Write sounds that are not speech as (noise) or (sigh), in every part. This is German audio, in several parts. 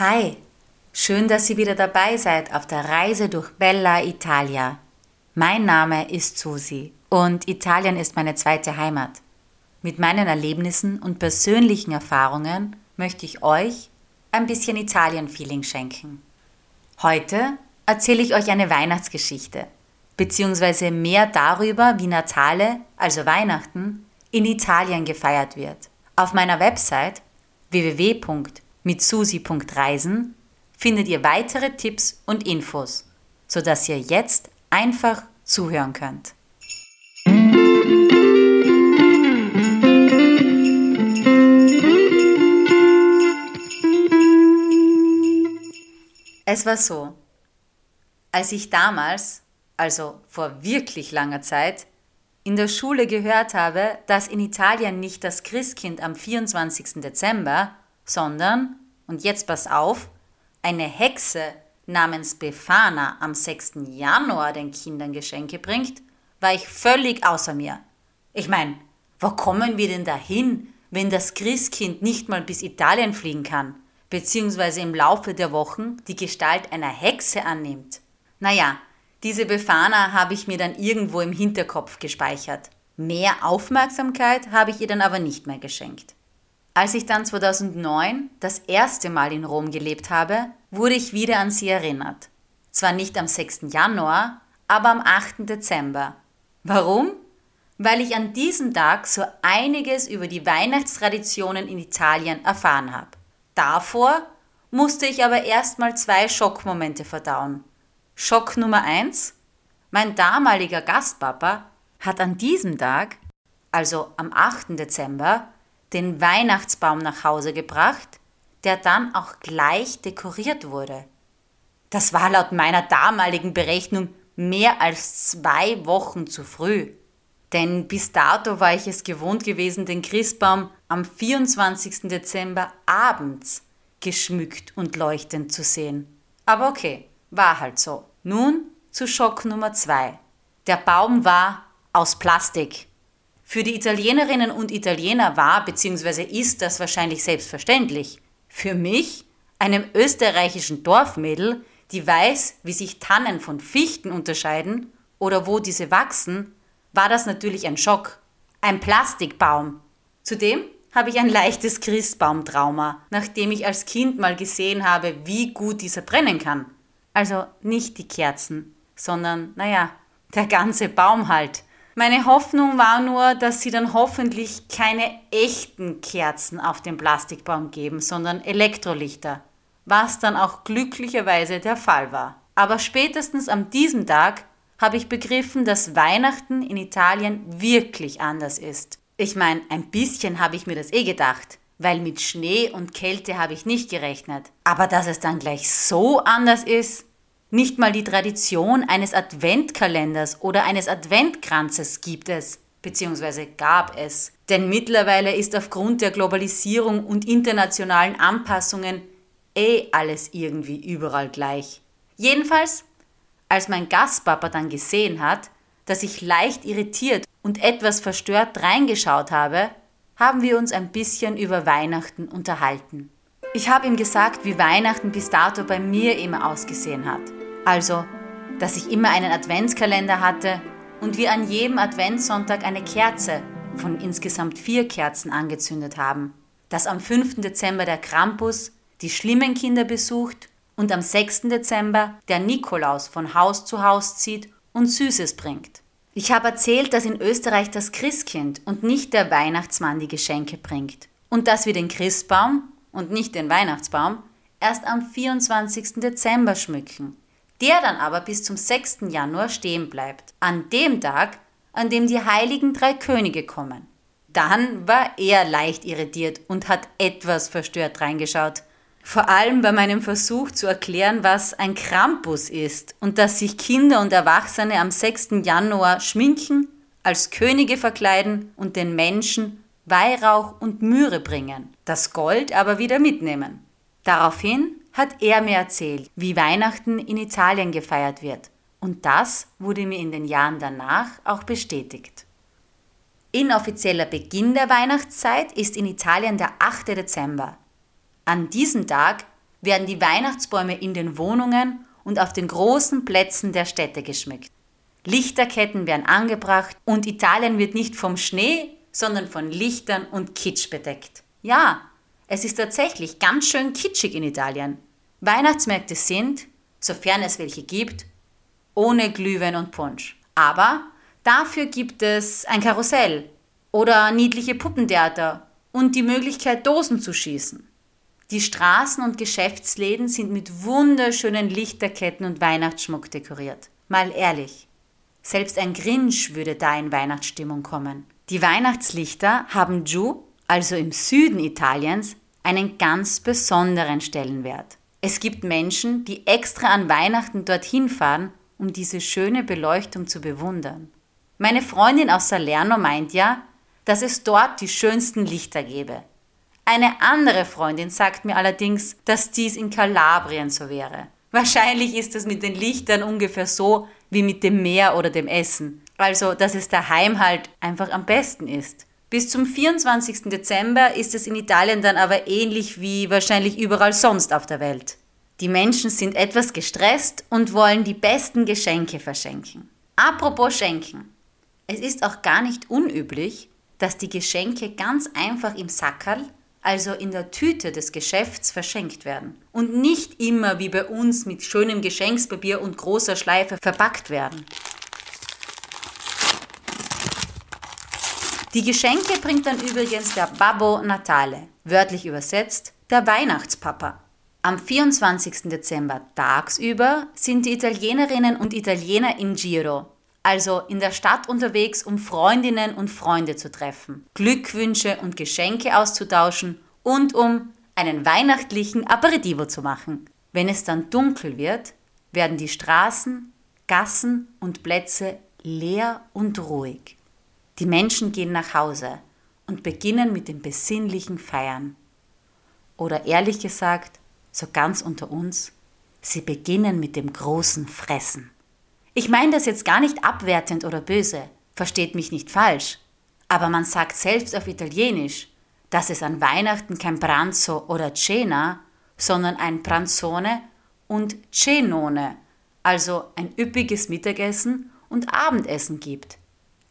Hi, schön, dass ihr wieder dabei seid auf der Reise durch Bella Italia. Mein Name ist Susi und Italien ist meine zweite Heimat. Mit meinen Erlebnissen und persönlichen Erfahrungen möchte ich euch ein bisschen Italien-Feeling schenken. Heute erzähle ich euch eine Weihnachtsgeschichte, beziehungsweise mehr darüber, wie Natale, also Weihnachten, in Italien gefeiert wird. Auf meiner Website www.mitsusi.reisen findet ihr weitere Tipps und Infos, sodass ihr jetzt einfach zuhören könnt. Es war so, als ich damals, also vor wirklich langer Zeit, in der Schule gehört habe, dass in Italien nicht das Christkind am 24. Dezember, sondern, und jetzt pass auf, eine Hexe namens Befana am 6. Januar den Kindern Geschenke bringt, war ich völlig außer mir. Ich meine, wo kommen wir denn dahin, wenn das Christkind nicht mal bis Italien fliegen kann, beziehungsweise im Laufe der Wochen die Gestalt einer Hexe annimmt? Naja, diese Befana habe ich mir dann irgendwo im Hinterkopf gespeichert. Mehr Aufmerksamkeit habe ich ihr dann aber nicht mehr geschenkt. Als ich dann 2009 das erste Mal in Rom gelebt habe, wurde ich wieder an sie erinnert. Zwar nicht am 6. Januar, aber am 8. Dezember. Warum? Weil ich an diesem Tag so einiges über die Weihnachtstraditionen in Italien erfahren habe. Davor musste ich aber erstmal zwei Schockmomente verdauen. Schock Nummer eins: Mein damaliger Gastpapa hat an diesem Tag, also am 8. Dezember, den Weihnachtsbaum nach Hause gebracht, der dann auch gleich dekoriert wurde. Das war laut meiner damaligen Berechnung mehr als zwei Wochen zu früh. Denn bis dato war ich es gewohnt gewesen, den Christbaum am 24. Dezember abends geschmückt und leuchtend zu sehen. Aber okay, war halt so. Nun zu Schock Nummer zwei. Der Baum war aus Plastik. Für die Italienerinnen und Italiener war bzw. ist das wahrscheinlich selbstverständlich. Für mich, einem österreichischen Dorfmädel, die weiß, wie sich Tannen von Fichten unterscheiden oder wo diese wachsen, war das natürlich ein Schock. Ein Plastikbaum. Zudem habe ich ein leichtes Christbaumtrauma, nachdem ich als Kind mal gesehen habe, wie gut dieser brennen kann. Also nicht die Kerzen, sondern, naja, der ganze Baum halt. Meine Hoffnung war nur, dass sie dann hoffentlich keine echten Kerzen auf den Plastikbaum geben, sondern Elektrolichter. Was dann auch glücklicherweise der Fall war. Aber spätestens an diesem Tag habe ich begriffen, dass Weihnachten in Italien wirklich anders ist. Ich meine, ein bisschen habe ich mir das eh gedacht, weil mit Schnee und Kälte habe ich nicht gerechnet. Aber dass es dann gleich so anders ist, nicht mal die Tradition eines Adventkalenders oder eines Adventkranzes gibt es, beziehungsweise gab es. Denn mittlerweile ist aufgrund der Globalisierung und internationalen Anpassungen eh alles irgendwie überall gleich. Jedenfalls, als mein Gastpapa dann gesehen hat, dass ich leicht irritiert und etwas verstört reingeschaut habe, haben wir uns ein bisschen über Weihnachten unterhalten. Ich habe ihm gesagt, wie Weihnachten bis dato bei mir immer ausgesehen hat. Also, dass ich immer einen Adventskalender hatte und wir an jedem Adventssonntag eine Kerze von insgesamt vier Kerzen angezündet haben. Dass am 5. Dezember der Krampus die schlimmen Kinder besucht und am 6. Dezember der Nikolaus von Haus zu Haus zieht und Süßes bringt. Ich habe erzählt, dass in Österreich das Christkind und nicht der Weihnachtsmann die Geschenke bringt und dass wir den Christbaum und nicht den Weihnachtsbaum erst am 24. Dezember schmücken der dann aber bis zum 6. Januar stehen bleibt, an dem Tag, an dem die heiligen drei Könige kommen. Dann war er leicht irritiert und hat etwas verstört reingeschaut. Vor allem bei meinem Versuch zu erklären, was ein Krampus ist und dass sich Kinder und Erwachsene am 6. Januar schminken, als Könige verkleiden und den Menschen Weihrauch und Myrrhe bringen, das Gold aber wieder mitnehmen. Daraufhin hat er mir erzählt, wie Weihnachten in Italien gefeiert wird. Und das wurde mir in den Jahren danach auch bestätigt. Inoffizieller Beginn der Weihnachtszeit ist in Italien der 8. Dezember. An diesem Tag werden die Weihnachtsbäume in den Wohnungen und auf den großen Plätzen der Städte geschmückt. Lichterketten werden angebracht und Italien wird nicht vom Schnee, sondern von Lichtern und Kitsch bedeckt. Ja, es ist tatsächlich ganz schön kitschig in Italien. Weihnachtsmärkte sind, sofern es welche gibt, ohne Glühwein und Punsch. Aber dafür gibt es ein Karussell oder niedliche Puppentheater und die Möglichkeit, Dosen zu schießen. Die Straßen und Geschäftsläden sind mit wunderschönen Lichterketten und Weihnachtsschmuck dekoriert. Mal ehrlich, selbst ein Grinch würde da in Weihnachtsstimmung kommen. Die Weihnachtslichter haben Giù, also im Süden Italiens, einen ganz besonderen Stellenwert. Es gibt Menschen, die extra an Weihnachten dorthin fahren, um diese schöne Beleuchtung zu bewundern. Meine Freundin aus Salerno meint ja, dass es dort die schönsten Lichter gäbe. Eine andere Freundin sagt mir allerdings, dass dies in Kalabrien so wäre. Wahrscheinlich ist es mit den Lichtern ungefähr so wie mit dem Meer oder dem Essen. Also, dass es daheim halt einfach am besten ist. Bis zum 24. Dezember ist es in Italien dann aber ähnlich wie wahrscheinlich überall sonst auf der Welt. Die Menschen sind etwas gestresst und wollen die besten Geschenke verschenken. Apropos Schenken. Es ist auch gar nicht unüblich, dass die Geschenke ganz einfach im Sackerl, also in der Tüte des Geschäfts, verschenkt werden und nicht immer wie bei uns mit schönem Geschenkspapier und großer Schleife verpackt werden. Die Geschenke bringt dann übrigens der Babbo Natale, wörtlich übersetzt der Weihnachtspapa. Am 24. Dezember tagsüber sind die Italienerinnen und Italiener in Giro, also in der Stadt unterwegs, um Freundinnen und Freunde zu treffen, Glückwünsche und Geschenke auszutauschen und um einen weihnachtlichen Aperitivo zu machen. Wenn es dann dunkel wird, werden die Straßen, Gassen und Plätze leer und ruhig. Die Menschen gehen nach Hause und beginnen mit dem besinnlichen Feiern. Oder ehrlich gesagt, so ganz unter uns, sie beginnen mit dem großen Fressen. Ich meine das jetzt gar nicht abwertend oder böse, versteht mich nicht falsch, aber man sagt selbst auf Italienisch, dass es an Weihnachten kein Pranzo oder Cena, sondern ein Pranzone und Cenone, also ein üppiges Mittagessen und Abendessen gibt.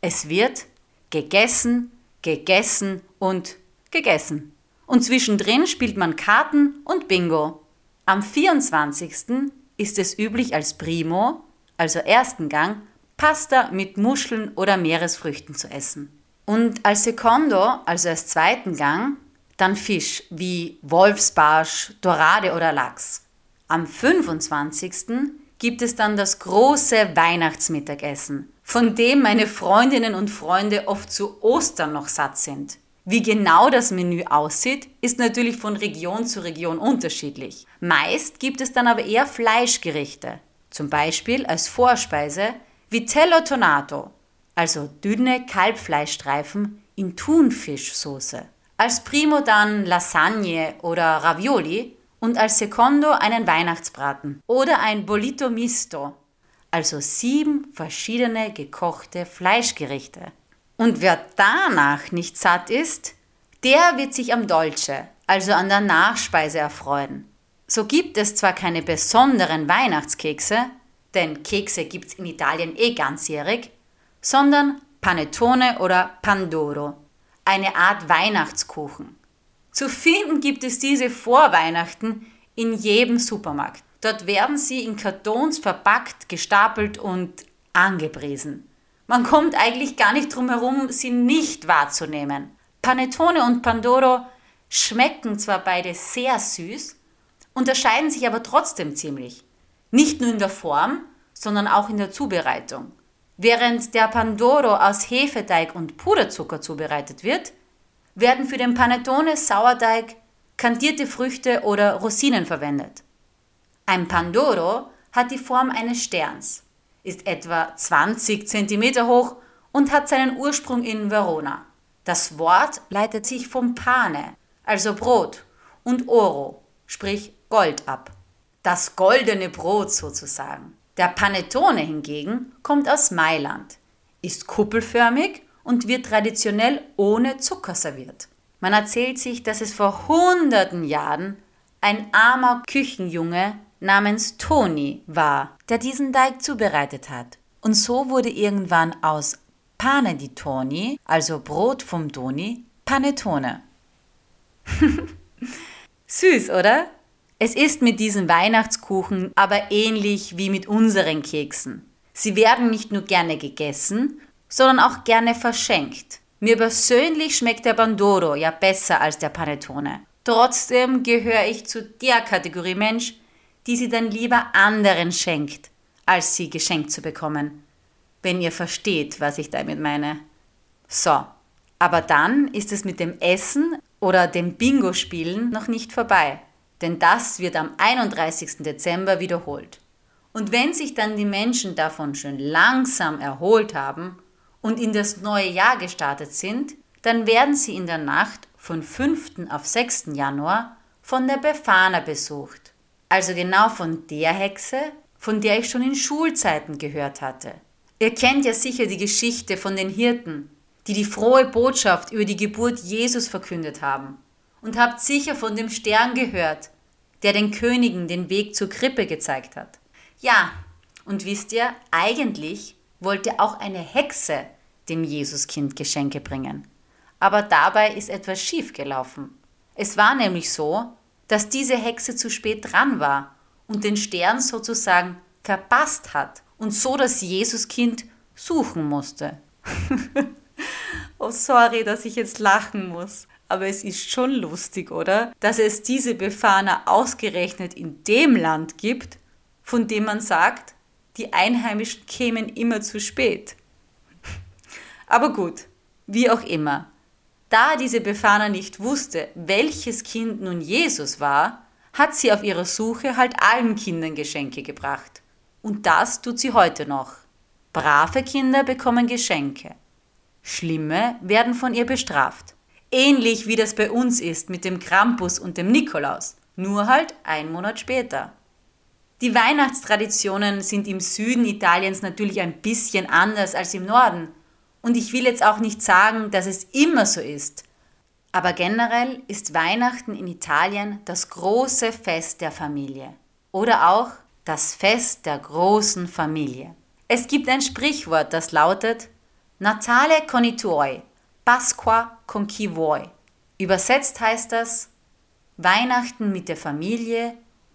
Es wird gegessen, gegessen und gegessen. Und zwischendrin spielt man Karten und Bingo. Am 24. ist es üblich als Primo also ersten Gang, Pasta mit Muscheln oder Meeresfrüchten zu essen. Und als Secondo, also als zweiten Gang, dann Fisch wie Wolfsbarsch, Dorade oder Lachs. Am 25. gibt es dann das große Weihnachtsmittagessen, von dem meine Freundinnen und Freunde oft zu Ostern noch satt sind. Wie genau das Menü aussieht, ist natürlich von Region zu Region unterschiedlich. Meist gibt es dann aber eher Fleischgerichte, zum Beispiel als Vorspeise Vitello Tonato, also dünne Kalbfleischstreifen in Thunfischsoße. Als Primo dann Lasagne oder Ravioli und als Secondo einen Weihnachtsbraten oder ein Bolito Misto, also sieben verschiedene gekochte Fleischgerichte. Und wer danach nicht satt ist, der wird sich am Dolce, also an der Nachspeise erfreuen. So gibt es zwar keine besonderen Weihnachtskekse, denn Kekse gibt's in Italien eh ganzjährig, sondern Panettone oder Pandoro, eine Art Weihnachtskuchen. Zu finden gibt es diese vor Weihnachten in jedem Supermarkt. Dort werden sie in Kartons verpackt, gestapelt und angepriesen. Man kommt eigentlich gar nicht drum herum, sie nicht wahrzunehmen. Panettone und Pandoro schmecken zwar beide sehr süß, unterscheiden sich aber trotzdem ziemlich. Nicht nur in der Form, sondern auch in der Zubereitung. Während der Pandoro aus Hefeteig und Puderzucker zubereitet wird, werden für den Panettone Sauerteig kandierte Früchte oder Rosinen verwendet. Ein Pandoro hat die Form eines Sterns, ist etwa 20 cm hoch und hat seinen Ursprung in Verona. Das Wort leitet sich vom Pane, also Brot, und Oro, sprich Gold ab. Das goldene Brot sozusagen. Der Panettone hingegen kommt aus Mailand, ist kuppelförmig und wird traditionell ohne Zucker serviert. Man erzählt sich, dass es vor hunderten Jahren ein armer Küchenjunge namens Toni war, der diesen Teig zubereitet hat. Und so wurde irgendwann aus Pane di Toni, also Brot vom Toni, Panettone. (laughs) Süß, oder? Es ist mit diesen Weihnachtskuchen aber ähnlich wie mit unseren Keksen. Sie werden nicht nur gerne gegessen, sondern auch gerne verschenkt. Mir persönlich schmeckt der Bandoro ja besser als der Panettone. Trotzdem gehöre ich zu der Kategorie Mensch, die sie dann lieber anderen schenkt, als sie geschenkt zu bekommen. Wenn ihr versteht, was ich damit meine. So, aber dann ist es mit dem Essen oder dem Bingo-Spielen noch nicht vorbei, denn das wird am 31. Dezember wiederholt. Und wenn sich dann die Menschen davon schon langsam erholt haben und in das neue Jahr gestartet sind, dann werden sie in der Nacht von 5. auf 6. Januar von der Befana besucht. Also genau von der Hexe, von der ich schon in Schulzeiten gehört hatte. Ihr kennt ja sicher die Geschichte von den Hirten, die die frohe Botschaft über die Geburt Jesus verkündet haben. Und habt sicher von dem Stern gehört, der den Königen den Weg zur Krippe gezeigt hat. Ja, und wisst ihr, eigentlich wollte auch eine Hexe dem Jesuskind Geschenke bringen. Aber dabei ist etwas schiefgelaufen. Es war nämlich so, dass diese Hexe zu spät dran war und den Stern sozusagen verpasst hat und so das Jesuskind suchen musste. (laughs) Oh, sorry, dass ich jetzt lachen muss. Aber es ist schon lustig, oder? Dass es diese Befana ausgerechnet in dem Land gibt, von dem man sagt, die Einheimischen kämen immer zu spät. Aber gut, wie auch immer. Da diese Befana nicht wusste, welches Kind nun Jesus war, hat sie auf ihrer Suche halt allen Kindern Geschenke gebracht. Und das tut sie heute noch. Brave Kinder bekommen Geschenke. Schlimme werden von ihr bestraft. Ähnlich wie das bei uns ist mit dem Krampus und dem Nikolaus, nur halt ein Monat später. Die Weihnachtstraditionen sind im Süden Italiens natürlich ein bisschen anders als im Norden. Und ich will jetzt auch nicht sagen, dass es immer so ist. Aber generell ist Weihnachten in Italien das große Fest der Familie. Oder auch das Fest der großen Familie. Es gibt ein Sprichwort, das lautet, Natale con i tuoi, Pasqua con chi vuoi. Übersetzt heißt das Weihnachten mit der Familie,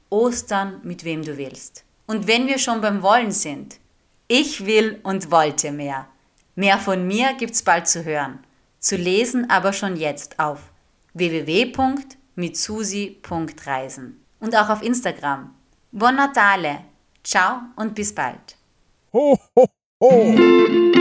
Ostern mit wem du willst. Und wenn wir schon beim Wollen sind, ich will und wollte mehr. Mehr von mir gibt's bald zu hören. Zu lesen aber schon jetzt auf www.mitsusi.reisen und auch auf Instagram. Buon Natale! Ciao und bis bald! Ho, ho, ho.